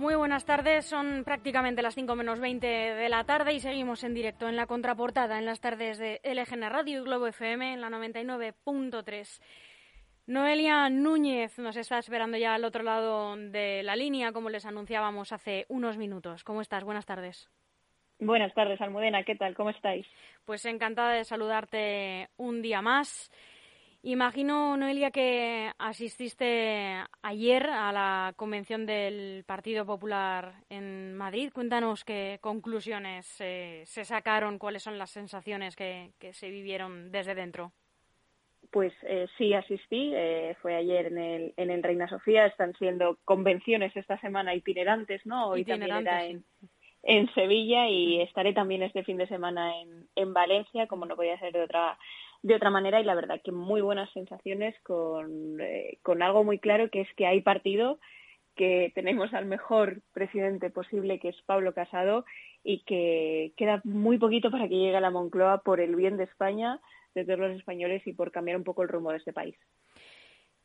Muy buenas tardes, son prácticamente las 5 menos 20 de la tarde y seguimos en directo en la contraportada en las tardes de LGN Radio y Globo FM en la 99.3. Noelia Núñez nos está esperando ya al otro lado de la línea, como les anunciábamos hace unos minutos. ¿Cómo estás? Buenas tardes. Buenas tardes, Almudena. ¿Qué tal? ¿Cómo estáis? Pues encantada de saludarte un día más. Imagino, Noelia, que asististe ayer a la convención del Partido Popular en Madrid. Cuéntanos qué conclusiones se sacaron, cuáles son las sensaciones que, se vivieron desde dentro. Pues eh, sí, asistí. Eh, fue ayer en el, en el Reina Sofía. Están siendo convenciones esta semana itinerantes, ¿no? Hoy también era en, en Sevilla y estaré también este fin de semana en, en Valencia, como no podía ser de otra de otra manera y la verdad que muy buenas sensaciones con, eh, con algo muy claro que es que hay partido, que tenemos al mejor presidente posible que es Pablo Casado y que queda muy poquito para que llegue a la Moncloa por el bien de España, de todos los españoles y por cambiar un poco el rumbo de este país.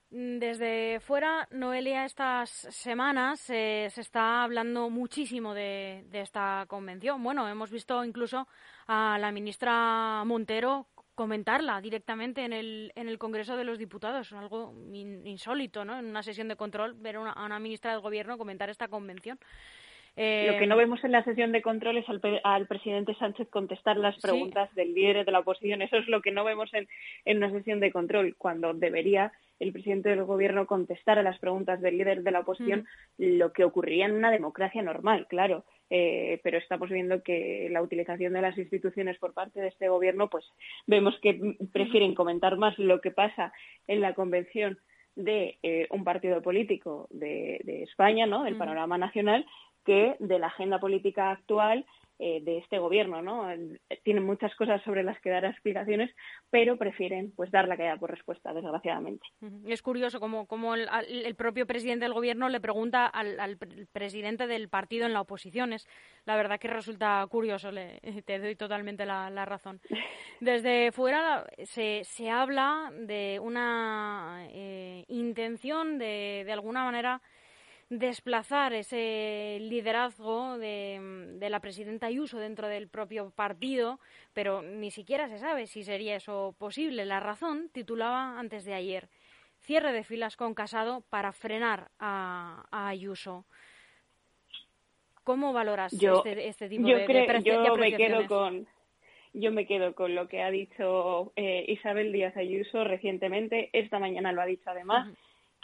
Desde fuera, Noelia, estas semanas eh, se está hablando muchísimo de, de, esta convención. Bueno, hemos visto incluso a la ministra Montero comentarla directamente en el, en el Congreso de los Diputados, algo insólito, ¿no? En una sesión de control, ver a una, ministra del Gobierno comentar esta convención. Lo que no vemos en la sesión de control es al, presidente Sánchez contestar las preguntas del líder de la oposición. Eso es lo que no vemos en, en una sesión de control, cuando debería el presidente del gobierno contestar a las preguntas del líder de la oposición, mm. lo que ocurría en una democracia normal, claro. Eh, pero estamos viendo que la utilización de las instituciones por parte de este gobierno, pues vemos que prefieren comentar más lo que pasa en la convención de eh, un partido político de, España, ¿no? del mm. panorama nacional, que de la agenda política actual eh, de este gobierno, ¿no? Tienen muchas cosas sobre las que dar explicaciones, pero prefieren pues dar la caída por respuesta, desgraciadamente. Es curioso como, como el, propio presidente del gobierno le pregunta al, presidente del partido en la oposición. Es la verdad que resulta curioso, le, te doy totalmente la, razón. Desde fuera se, se habla de una eh, intención de, de alguna manera desplazar ese liderazgo de, la presidenta Ayuso dentro del propio partido, pero ni siquiera se sabe si sería eso posible. La razón titulaba antes de ayer cierre de filas con Casado para frenar a, Ayuso. ¿Cómo valoras este, este, tipo de, creo, yo me quedo con yo me quedo con lo que ha dicho eh, Isabel Díaz Ayuso recientemente. Esta mañana lo ha dicho además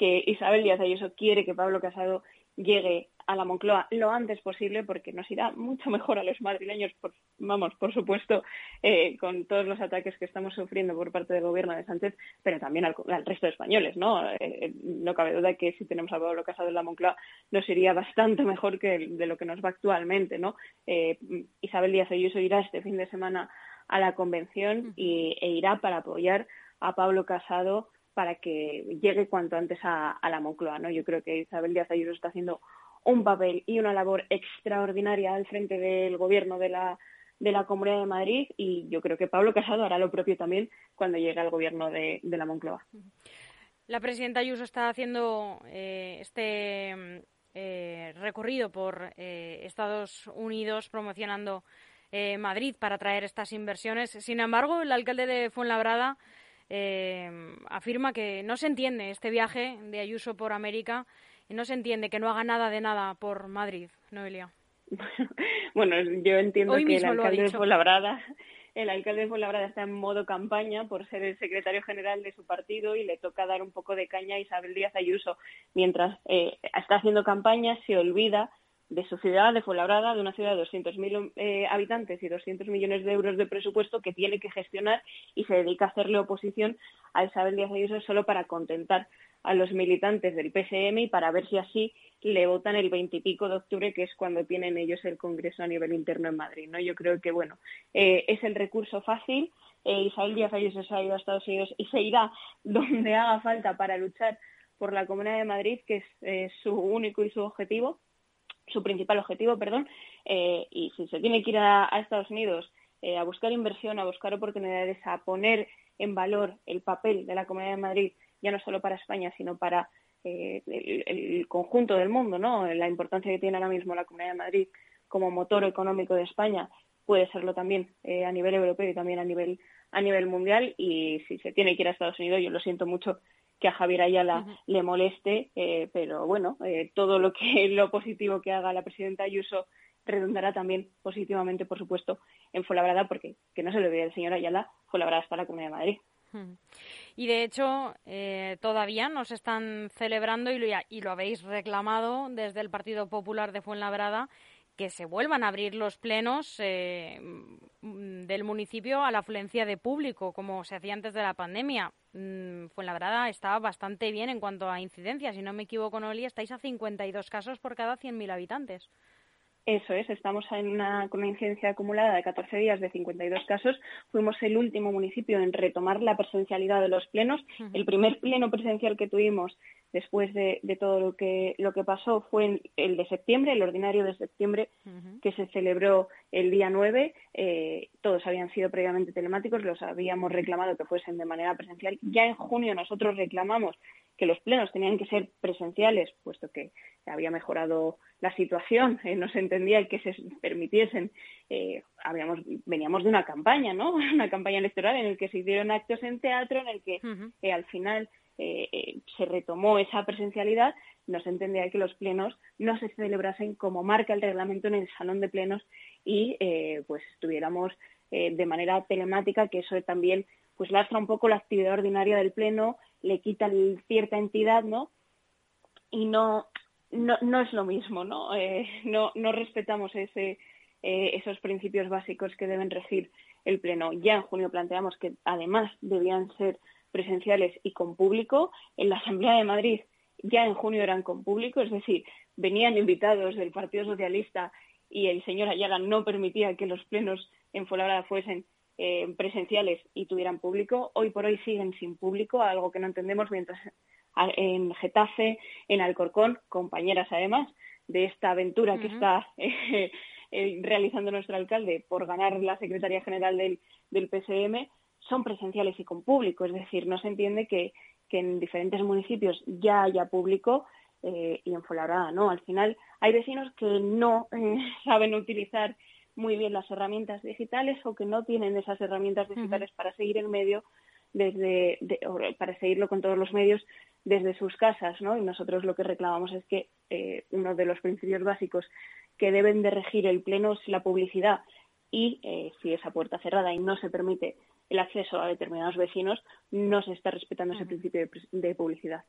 que Isabel Díaz Ayuso quiere que Pablo Casado llegue a la Moncloa lo antes posible porque nos irá mucho mejor a los madrileños, por, vamos, por supuesto, eh, con todos los ataques que estamos sufriendo por parte del gobierno de Sánchez, pero también al, resto de españoles, ¿no? Eh, eh, no cabe duda que si tenemos a Pablo Casado en la Moncloa nos iría bastante mejor que de lo que nos va actualmente, ¿no? Isabel Díaz Ayuso irá este fin de semana a la convención y, e irá para apoyar a Pablo Casado para que llegue cuanto antes a, la Moncloa. ¿no? Yo creo que Isabel Díaz Ayuso está haciendo un papel y una labor extraordinaria al frente del gobierno de la, de la Comunidad de Madrid y yo creo que Pablo Casado hará lo propio también cuando llegue al gobierno de, la Moncloa. La presidenta Ayuso está haciendo eh, este eh, recorrido por eh, Estados Unidos promocionando Madrid para traer estas inversiones. Sin embargo, el alcalde de Fuenlabrada eh, afirma que no se entiende este viaje de Ayuso por América y no se entiende que no haga nada de nada por Madrid, Noelia. bueno, yo entiendo que el alcalde de Fuenlabrada el alcalde de Fuenlabrada está en modo campaña por ser el secretario general de su partido y le toca dar un poco de caña a Isabel Díaz Ayuso. Mientras eh, está haciendo campaña, se olvida de su ciudad, de Fuenlabrada, de una ciudad de 200.000 eh, habitantes y 200 millones de euros de presupuesto que tiene que gestionar y se dedica a hacerle oposición a Isabel Díaz Ayuso solo para contentar a los militantes del PSM y para ver si así le votan el veintipico de octubre, que es cuando tienen ellos el Congreso a nivel interno en Madrid. ¿no? Yo creo que, bueno, eh, es el recurso fácil. Eh, Isabel Díaz Ayuso se ha ido a Estados Unidos y se irá donde haga falta para luchar por la Comunidad de Madrid, que es su único y su objetivo su principal objetivo, perdón, eh, y si se tiene que ir a, Estados Unidos eh, a buscar inversión, a buscar oportunidades, a poner en valor el papel de la Comunidad de Madrid, ya no solo para España, sino para el, conjunto del mundo, ¿no? La importancia que tiene ahora mismo la Comunidad de Madrid como motor económico de España puede serlo también a nivel europeo y también a nivel a nivel mundial y si se tiene que ir a Estados Unidos, yo lo siento mucho que a Javier Ayala le moleste, pero bueno, todo lo que lo positivo que haga la presidenta Ayuso redundará también positivamente, por supuesto, en Fuenlabrada, porque que no se le olvide el señor Ayala, Fuenlabrada está la Comunidad de Madrid. Y de hecho, eh, todavía nos están celebrando y lo, y lo habéis reclamado desde el Partido Popular de Fuenlabrada que se vuelvan a abrir los plenos eh, del municipio a la afluencia de público, como se hacía antes de la pandemia. Mm, Fuenlabrada está bastante bien en cuanto a incidencia. Si no me equivoco, Noelia, estáis a 52 casos por cada 100.000 habitantes. Eso es, estamos en una, con una incidencia acumulada de 14 días de 52 casos. Fuimos el último municipio en retomar la presencialidad de los plenos. El primer pleno presencial que tuvimos después de, todo lo que, lo que pasó fue el de septiembre, el ordinario de septiembre, que se celebró el día 9. Eh, todos habían sido previamente telemáticos, los habíamos reclamado que fuesen de manera presencial. Ya en junio nosotros reclamamos que los plenos tenían que ser presenciales, puesto que había mejorado la situación, eh, no se entendía que se permitiesen. Eh, habíamos, veníamos de una campaña, ¿no? Una campaña electoral en la que se hicieron actos en teatro, en el que al final eh, eh, se retomó esa presencialidad, no se entendía que los plenos no se celebrasen como marca el reglamento en el salón de plenos y eh, pues estuviéramos de manera telemática, que eso también pues lastra un poco la actividad ordinaria del pleno, le quita cierta entidad, ¿no? Y no, no, no es lo mismo, ¿no? no, no respetamos ese, esos principios básicos que deben regir el pleno. Ya en junio planteamos que además debían ser presenciales y con público. En la Asamblea de Madrid ya en junio eran con público, es decir, venían invitados del Partido Socialista y el señor Ayala no permitía que los plenos en Fuenlabrada fuesen eh, presenciales y tuvieran público. Hoy por hoy siguen sin público, algo que no entendemos, mientras en Getafe, en Alcorcón, compañeras además de esta aventura que está eh, eh, realizando nuestro alcalde por ganar la Secretaría General del, del PSM, son presenciales y con público, es decir, no se entiende que, en diferentes municipios ya haya público eh, y en Fuenlabrada no. Al final hay vecinos que no eh, saben utilizar muy bien las herramientas digitales o que no tienen esas herramientas digitales para seguir en medio desde para seguirlo con todos los medios desde sus casas, ¿no? Y nosotros lo que reclamamos es que eh, uno de los principios básicos que deben de regir el pleno es la publicidad y si esa puerta cerrada y no se permite el acceso a determinados vecinos, no se está respetando ese principio de, publicidad.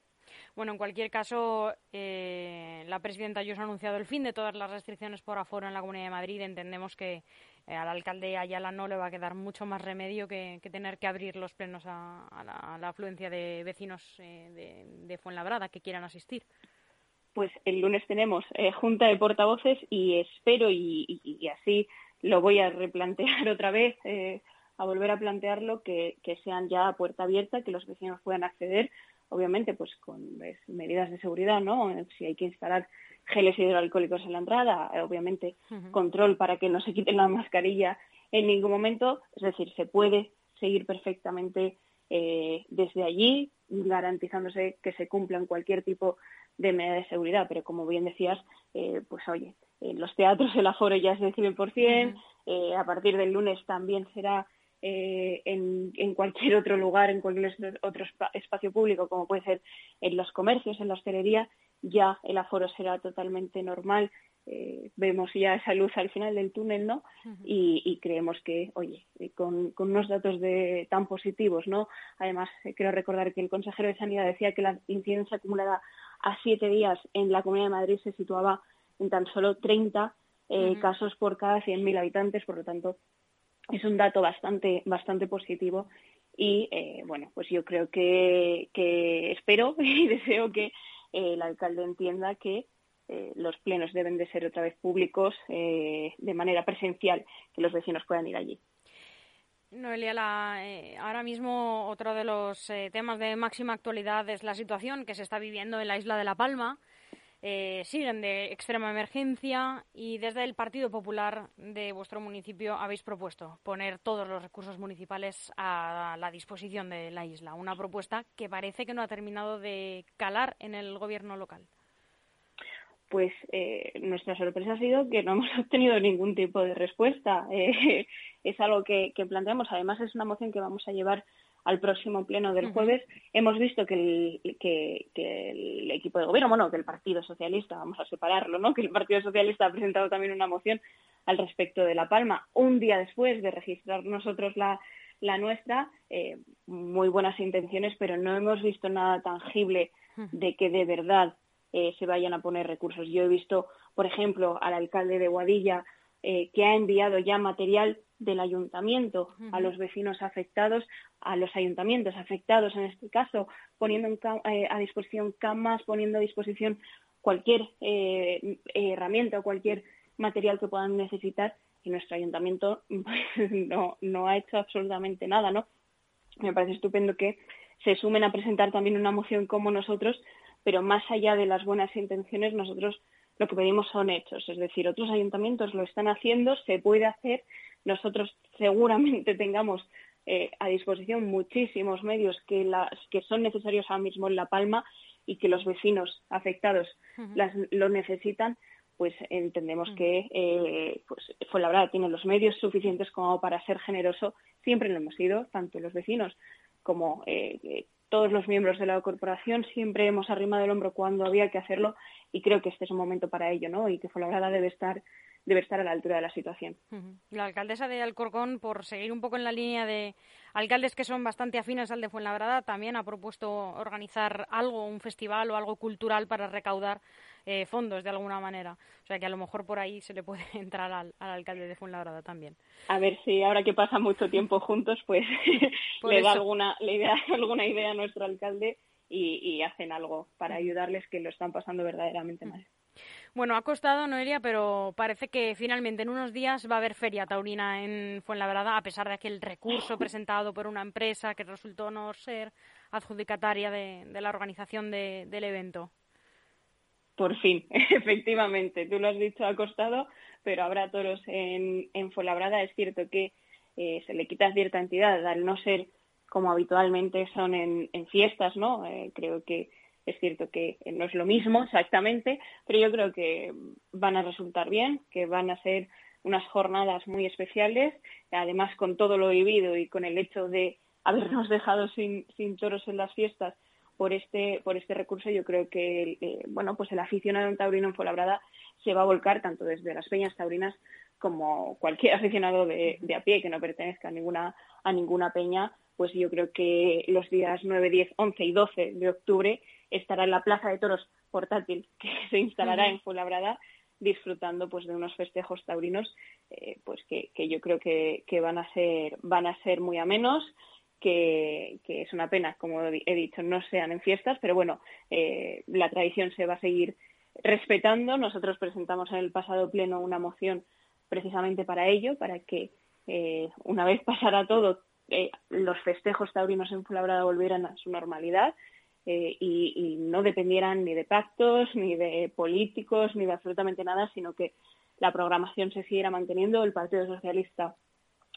Bueno, en cualquier caso, eh, la presidenta Ayuso ha anunciado el fin de todas las restricciones por aforo en la Comunidad de Madrid. Entendemos que eh, al alcalde Ayala no le va a quedar mucho más remedio que, tener que abrir los plenos a, la, afluencia de vecinos eh, de, Fuenlabrada que quieran asistir. Pues el lunes tenemos junta de portavoces y espero, y, así lo voy a replantear otra vez, a volver a plantearlo que, sean ya a puerta abierta, que los vecinos puedan acceder, obviamente pues con pues, medidas de seguridad, ¿no? Si hay que instalar geles hidroalcohólicos en la entrada, obviamente control para que no se quiten la mascarilla en ningún momento, es decir, se puede seguir perfectamente eh, desde allí, garantizándose que se cumplan cualquier tipo de medida de seguridad, pero como bien decías, eh, pues oye, en los teatros el aforo ya es del 100%, eh, a partir del lunes también será eh, en, cualquier otro lugar, en cualquier otro espacio público, como puede ser en los comercios, en la hostelería, ya el aforo será totalmente normal. Eh, vemos ya esa luz al final del túnel, ¿no? y, creemos que, oye, eh, con, unos datos de, tan positivos, ¿no? Además, quiero recordar que el consejero de Sanidad decía que la incidencia acumulada a siete días en la Comunidad de Madrid se situaba en tan solo 30 casos por cada 100.000 habitantes, por lo tanto, es un dato bastante, bastante positivo y eh, bueno, pues yo creo que, que espero y deseo que eh, el alcalde entienda que eh, los plenos deben de ser otra vez públicos de manera presencial, que los vecinos puedan ir allí. Noelia, la, ahora mismo otro de los temas de máxima actualidad es la situación que se está viviendo en la isla de La Palma. eh, siguen de extrema emergencia y desde el Partido Popular de vuestro municipio habéis propuesto poner todos los recursos municipales a la disposición de la isla. Una propuesta que parece que no ha terminado de calar en el gobierno local. Pues eh, nuestra sorpresa ha sido que no hemos obtenido ningún tipo de respuesta. Eh, es algo que, que planteamos. Además, es una moción que vamos a llevar al próximo pleno del jueves, hemos visto que el, que, el equipo de gobierno, bueno, que el Partido Socialista, vamos a separarlo, ¿no? Que el Partido Socialista ha presentado también una moción al respecto de La Palma, un día después de registrar nosotros la, la nuestra, eh, muy buenas intenciones, pero no hemos visto nada tangible de que de verdad eh, se vayan a poner recursos. Yo he visto, por ejemplo, al alcalde de Guadilla eh, que ha enviado ya material del ayuntamiento a los vecinos afectados, a los ayuntamientos afectados en este caso, poniendo eh, a disposición camas, poniendo a disposición cualquier herramienta o cualquier material que puedan necesitar y nuestro ayuntamiento pues, no, no ha hecho absolutamente nada, ¿no? Me parece estupendo que se sumen a presentar también una moción como nosotros, pero más allá de las buenas intenciones, nosotros lo que pedimos son hechos. Es decir, otros ayuntamientos lo están haciendo, se puede hacer. Nosotros seguramente tengamos eh, a disposición muchísimos medios que, las, que son necesarios ahora mismo en La Palma y que los vecinos afectados las, lo necesitan, pues entendemos que eh, pues, verdad tiene los medios suficientes como para ser generoso. Siempre lo hemos sido, tanto los vecinos como eh, todos los miembros de la corporación siempre hemos arrimado el hombro cuando había que hacerlo y creo que este es un momento para ello, ¿no? Y que Fuenlabrada debe estar debe estar a la altura de la situación. La alcaldesa de Alcorcón, por seguir un poco en la línea de alcaldes que son bastante afines al de Fuenlabrada, también ha propuesto organizar algo, un festival o algo cultural para recaudar eh, fondos de alguna manera. O sea que a lo mejor por ahí se le puede entrar al, alcalde de Fuenlabrada también. A ver si ahora que pasa mucho tiempo juntos, pues le da alguna, le da alguna idea a nuestro alcalde y, hacen algo para ayudarles que lo están pasando verdaderamente mal. Bueno, ha costado, Noelia, pero parece que finalmente en unos días va a haber feria taurina en Fuenlabrada, a pesar de aquel recurso presentado por una empresa que resultó no ser adjudicataria de, la organización del evento. Por fin, efectivamente, tú lo has dicho, ha costado, pero habrá toros en, en Fuenlabrada. Es cierto que eh, se le quita cierta entidad al no ser como habitualmente son en, fiestas, ¿no? Eh, creo que es cierto que no es lo mismo exactamente, pero yo creo que van a resultar bien, que van a ser unas jornadas muy especiales, además con todo lo vivido y con el hecho de habernos dejado sin, sin toros en las fiestas, por este, por este recurso, yo creo que eh, bueno, pues el aficionado en taurino en Fuenlabrada se va a volcar tanto desde las peñas taurinas como cualquier aficionado de, a pie que no pertenezca a ninguna, a ninguna peña, pues yo creo que los días 9, 10, 11 y 12 de octubre estará en la Plaza de Toros portátil que se instalará en Fuenlabrada disfrutando pues de unos festejos taurinos eh, pues que, que, yo creo que, que, van a ser van a ser muy amenos que, es una pena, como he dicho, no sean en fiestas, pero bueno, eh, la tradición se va a seguir respetando. Nosotros presentamos en el pasado pleno una moción precisamente para ello, para que eh, una vez pasara todo, eh, los festejos taurinos en Fuenlabrada volvieran a su normalidad y, y, no dependieran ni de pactos, ni de políticos, ni de absolutamente nada, sino que la programación se siguiera manteniendo. El Partido Socialista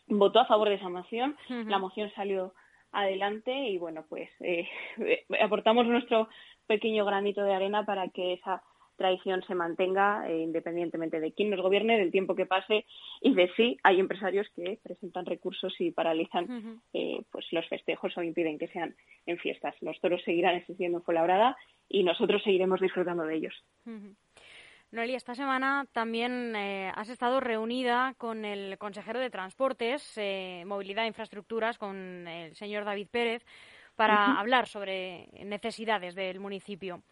votó a favor de esa moción, la moción salió adelante y bueno, pues eh, aportamos nuestro pequeño granito de arena para que esa tradición se mantenga eh, independientemente de quién nos gobierne, del tiempo que pase y de si hay empresarios que presentan recursos y paralizan eh, pues los festejos o impiden que sean en fiestas. Los toros seguirán existiendo en Fuenlabrada y nosotros seguiremos disfrutando de ellos. Noelia, esta semana también eh, has estado reunida con el consejero de Transportes, eh, Movilidad e Infraestructuras, con el señor David Pérez, para hablar sobre necesidades del municipio.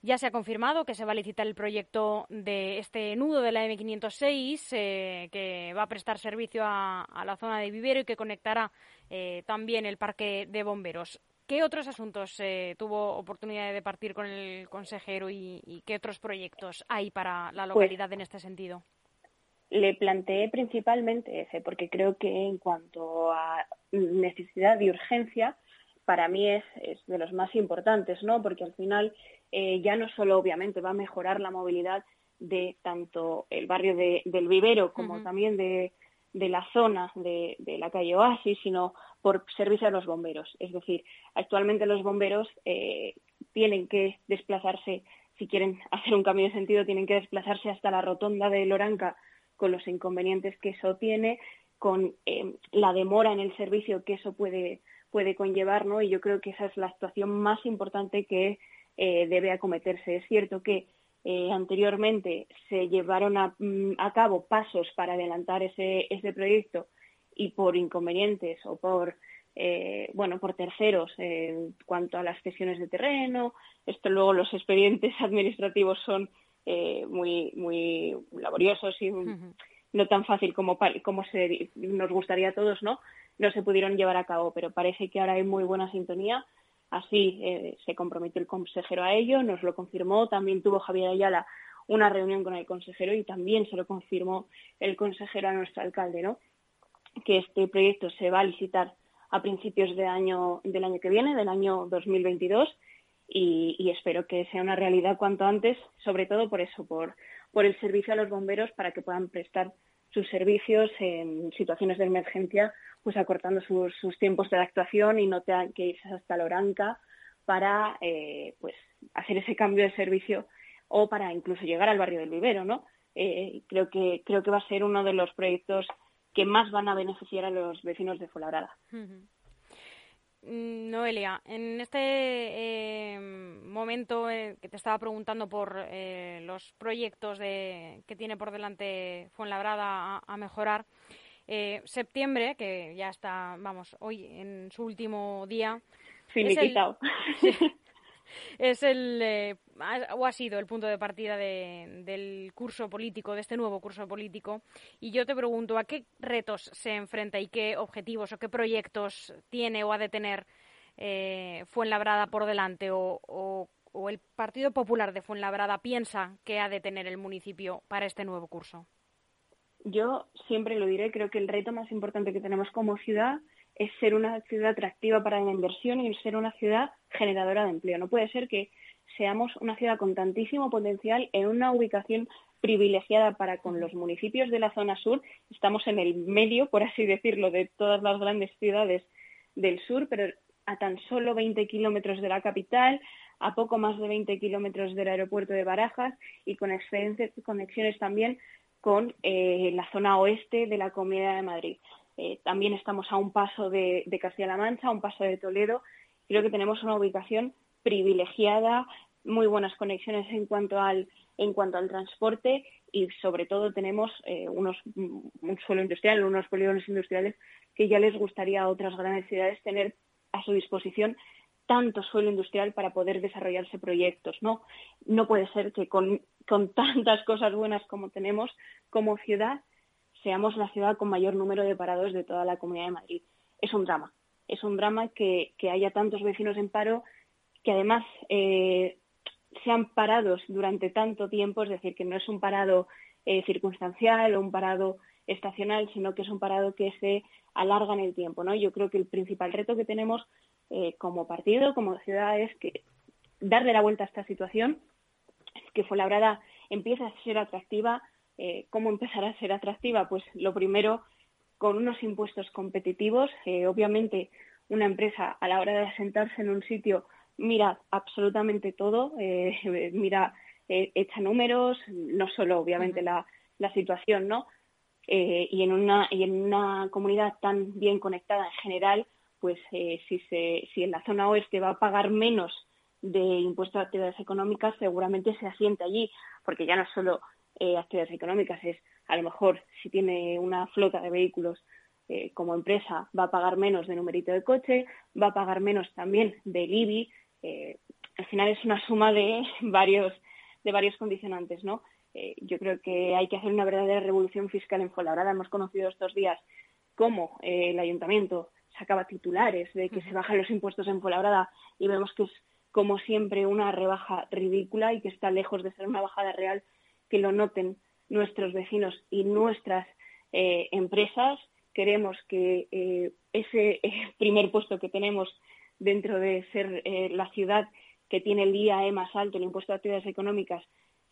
Ya se ha confirmado que se va a licitar el proyecto de este nudo de la M506 eh, que va a prestar servicio a, la zona de Vivero y que conectará también el parque de bomberos. ¿Qué otros asuntos eh, tuvo oportunidad de partir con el consejero y, qué otros proyectos hay para la pues localidad en este sentido? Le planteé principalmente ese, porque creo que en cuanto a necesidad y urgencia, para mí es, de los más importantes, ¿no? Porque al final eh, ya no solo obviamente va a mejorar la movilidad de tanto el barrio del Vivero como también de, la zona de, la calle Oasis, sino por servicio a los bomberos. Es decir, actualmente los bomberos eh, tienen que desplazarse, si quieren hacer un cambio de sentido, tienen que desplazarse hasta la rotonda de Loranca con los inconvenientes que eso tiene, con eh, la demora en el servicio que eso puede, puede conllevar, ¿no? Y yo creo que esa es la actuación más importante que eh, debe acometerse. Es cierto que eh, anteriormente se llevaron a, mm, a, cabo pasos para adelantar ese, ese proyecto y por inconvenientes o por eh, bueno por terceros en cuanto a las cesiones de terreno esto luego los expedientes administrativos son muy muy laboriosos y no tan fácil como como se, nos gustaría a todos no no se pudieron llevar a cabo pero parece que ahora hay muy buena sintonía Así eh, se comprometió el consejero a ello, nos lo confirmó. También tuvo Javier Ayala una reunión con el consejero y también se lo confirmó el consejero a nuestro alcalde, ¿no? Que este proyecto se va a licitar a principios de año, del año que viene, del año 2022, y, y espero que sea una realidad cuanto antes, sobre todo por eso, por, por el servicio a los bomberos para que puedan prestar sus servicios en situaciones de emergencia pues acortando sus, tiempos de actuación y no tengan que irse hasta Loranca para eh, pues hacer ese cambio de servicio o para incluso llegar al barrio del vivero, ¿no? Eh, creo que creo que va a ser uno de los proyectos que más van a beneficiar a los vecinos de Fuenlabrada. Noelia, en este eh, momento que te estaba preguntando por los proyectos de, que tiene por delante Fuenlabrada a mejorar, eh, septiembre, que ya está, vamos, hoy en su último día. Es el, eh, o ha sido el punto de partida del curso político, de este nuevo curso político. Y yo te pregunto, ¿a qué retos se enfrenta y qué objetivos o qué proyectos tiene o ha de tener eh, Fuenlabrada por delante o, o el Partido Popular de Fuenlabrada piensa que ha de tener el municipio para este nuevo curso? yo siempre lo diré, creo que el reto más importante que tenemos como ciudad es ser una ciudad atractiva para la inversión y ser una ciudad generadora de empleo. No puede ser que seamos una ciudad con tantísimo potencial en una ubicación privilegiada para con los municipios de la zona sur. Estamos en el medio, por así decirlo, de todas las grandes ciudades del sur, pero a tan solo 20 kilómetros de la capital, a poco más de 20 kilómetros del aeropuerto de Barajas y con excelentes conexiones también con eh, la zona oeste de la Comunidad de Madrid. Eh, también estamos a un paso de, Castilla-La Mancha, a un paso de Toledo. Creo que tenemos una ubicación privilegiada, muy buenas conexiones en cuanto al, en cuanto al transporte y sobre todo tenemos eh, unos, un suelo industrial, unos polígonos industriales que ya les gustaría a otras grandes ciudades tener a su disposición tanto suelo industrial para poder desarrollarse proyectos, ¿no? No puede ser que con, tantas cosas buenas como tenemos como ciudad, seamos la ciudad con mayor número de parados de toda la Comunidad de Madrid. Es un drama. Es un drama que, haya tantos vecinos en paro que además eh, sean parados durante tanto tiempo, es decir, que no es un parado eh, circunstancial o un parado estacional, sino que es un parado que se alarga en el tiempo. ¿no? Yo creo que el principal reto que tenemos eh, como partido, como ciudad, es que darle la vuelta a esta situación, que Fuenlabrada empiece a ser atractiva. Eh, ¿Cómo empezará a ser atractiva? Pues lo primero, con unos impuestos competitivos. Eh, obviamente, una empresa a la hora de asentarse en un sitio mira absolutamente todo, mira, echa números, no solo obviamente la, la, situación, ¿no? y, en una, y en una comunidad tan bien conectada en general, pues eh, si, se, si en la zona oeste va a pagar menos de impuestos a actividades económicas, seguramente se asiente allí, porque ya no solo eh, actividades económicas, es a lo mejor si tiene una flota de vehículos eh, como empresa, va a pagar menos de numerito de coche, va a pagar menos también del IBI. al final es una suma de varios, de varios condicionantes, ¿no? yo creo que hay que hacer una verdadera revolución fiscal en Fuenlabrada. Hemos conocido estos días cómo el ayuntamiento sacaba titulares de que se bajan los impuestos en Fuenlabrada y vemos que es como siempre una rebaja ridícula y que está lejos de ser una bajada real, que lo noten nuestros vecinos y nuestras eh, empresas. Queremos que eh, ese primer puesto que tenemos dentro de ser eh, la ciudad que tiene el IAE más alto, el impuesto de actividades económicas,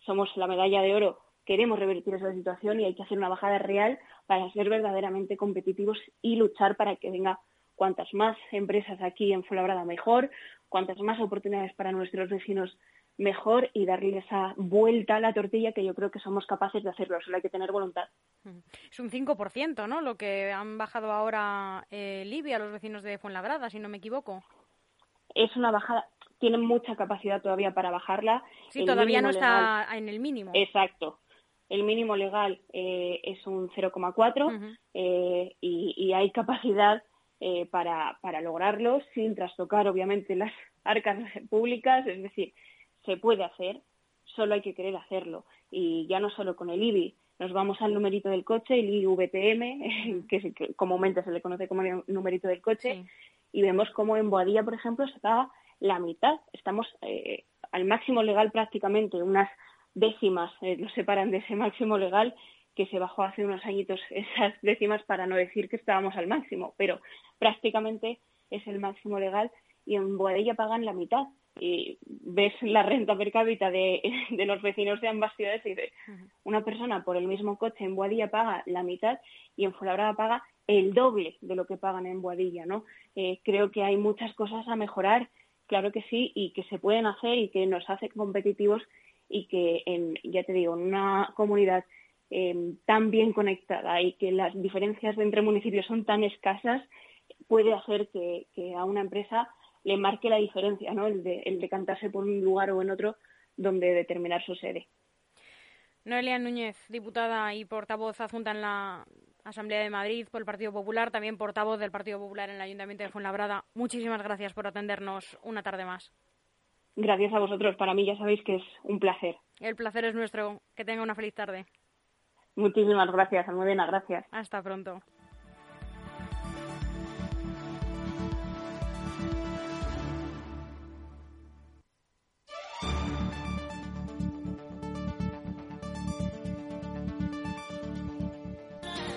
somos la medalla de oro, queremos revertir esa situación y hay que hacer una bajada real para ser verdaderamente competitivos y luchar para que venga cuantas más empresas aquí en Fuenlabrada mejor, cuantas más oportunidades para nuestros vecinos mejor y darle esa vuelta a la tortilla que yo creo que somos capaces de hacerlo, solo hay que tener voluntad. Es un 5%, ¿no? Lo que han bajado ahora eh, Libia, los vecinos de Fuenlabrada, si no me equivoco. Es una bajada, tienen mucha capacidad todavía para bajarla. Sí, todavía no está en el mínimo. Exacto. El mínimo legal eh, es un 0,4 eh, y, y, hay capacidad eh, para, para lograrlo sin trastocar, obviamente, las arcas públicas. Es decir, se puede hacer, solo hay que querer hacerlo. Y ya no solo con el IBI, nos vamos al numerito del coche, el IVTM, que, comúnmente se le conoce como numerito del coche, y vemos como en Boadilla, por ejemplo, se paga la mitad. Estamos eh, al máximo legal prácticamente, unas décimas eh, lo separan de ese máximo legal que se bajó hace unos añitos esas décimas para no decir que estábamos al máximo, pero prácticamente es el máximo legal y en Boadilla pagan la mitad y ves la renta per cápita de, de los vecinos de ambas ciudades y dices, una persona por el mismo coche en Boadilla paga la mitad y en Fuenlabrada paga el doble de lo que pagan en Boadilla, ¿no? Eh, creo que hay muchas cosas a mejorar, claro que sí, y que se pueden hacer y que nos hace competitivos y que, en, ya te digo, en una comunidad eh, tan bien conectada y que las diferencias entre municipios son tan escasas, puede hacer que, que a una empresa le marque la diferencia, ¿no? El de, el decantarse por un lugar o en otro donde determinar su sede. Noelia Núñez, diputada y portavoz adjunta en la Asamblea de Madrid por el Partido Popular, también portavoz del Partido Popular en el Ayuntamiento de Fuenlabrada. Muchísimas gracias por atendernos una tarde más. Gracias a vosotros. Para mí ya sabéis que es un placer. El placer es nuestro. Que tenga una feliz tarde. Muchísimas gracias, Almudena. Gracias. Hasta pronto.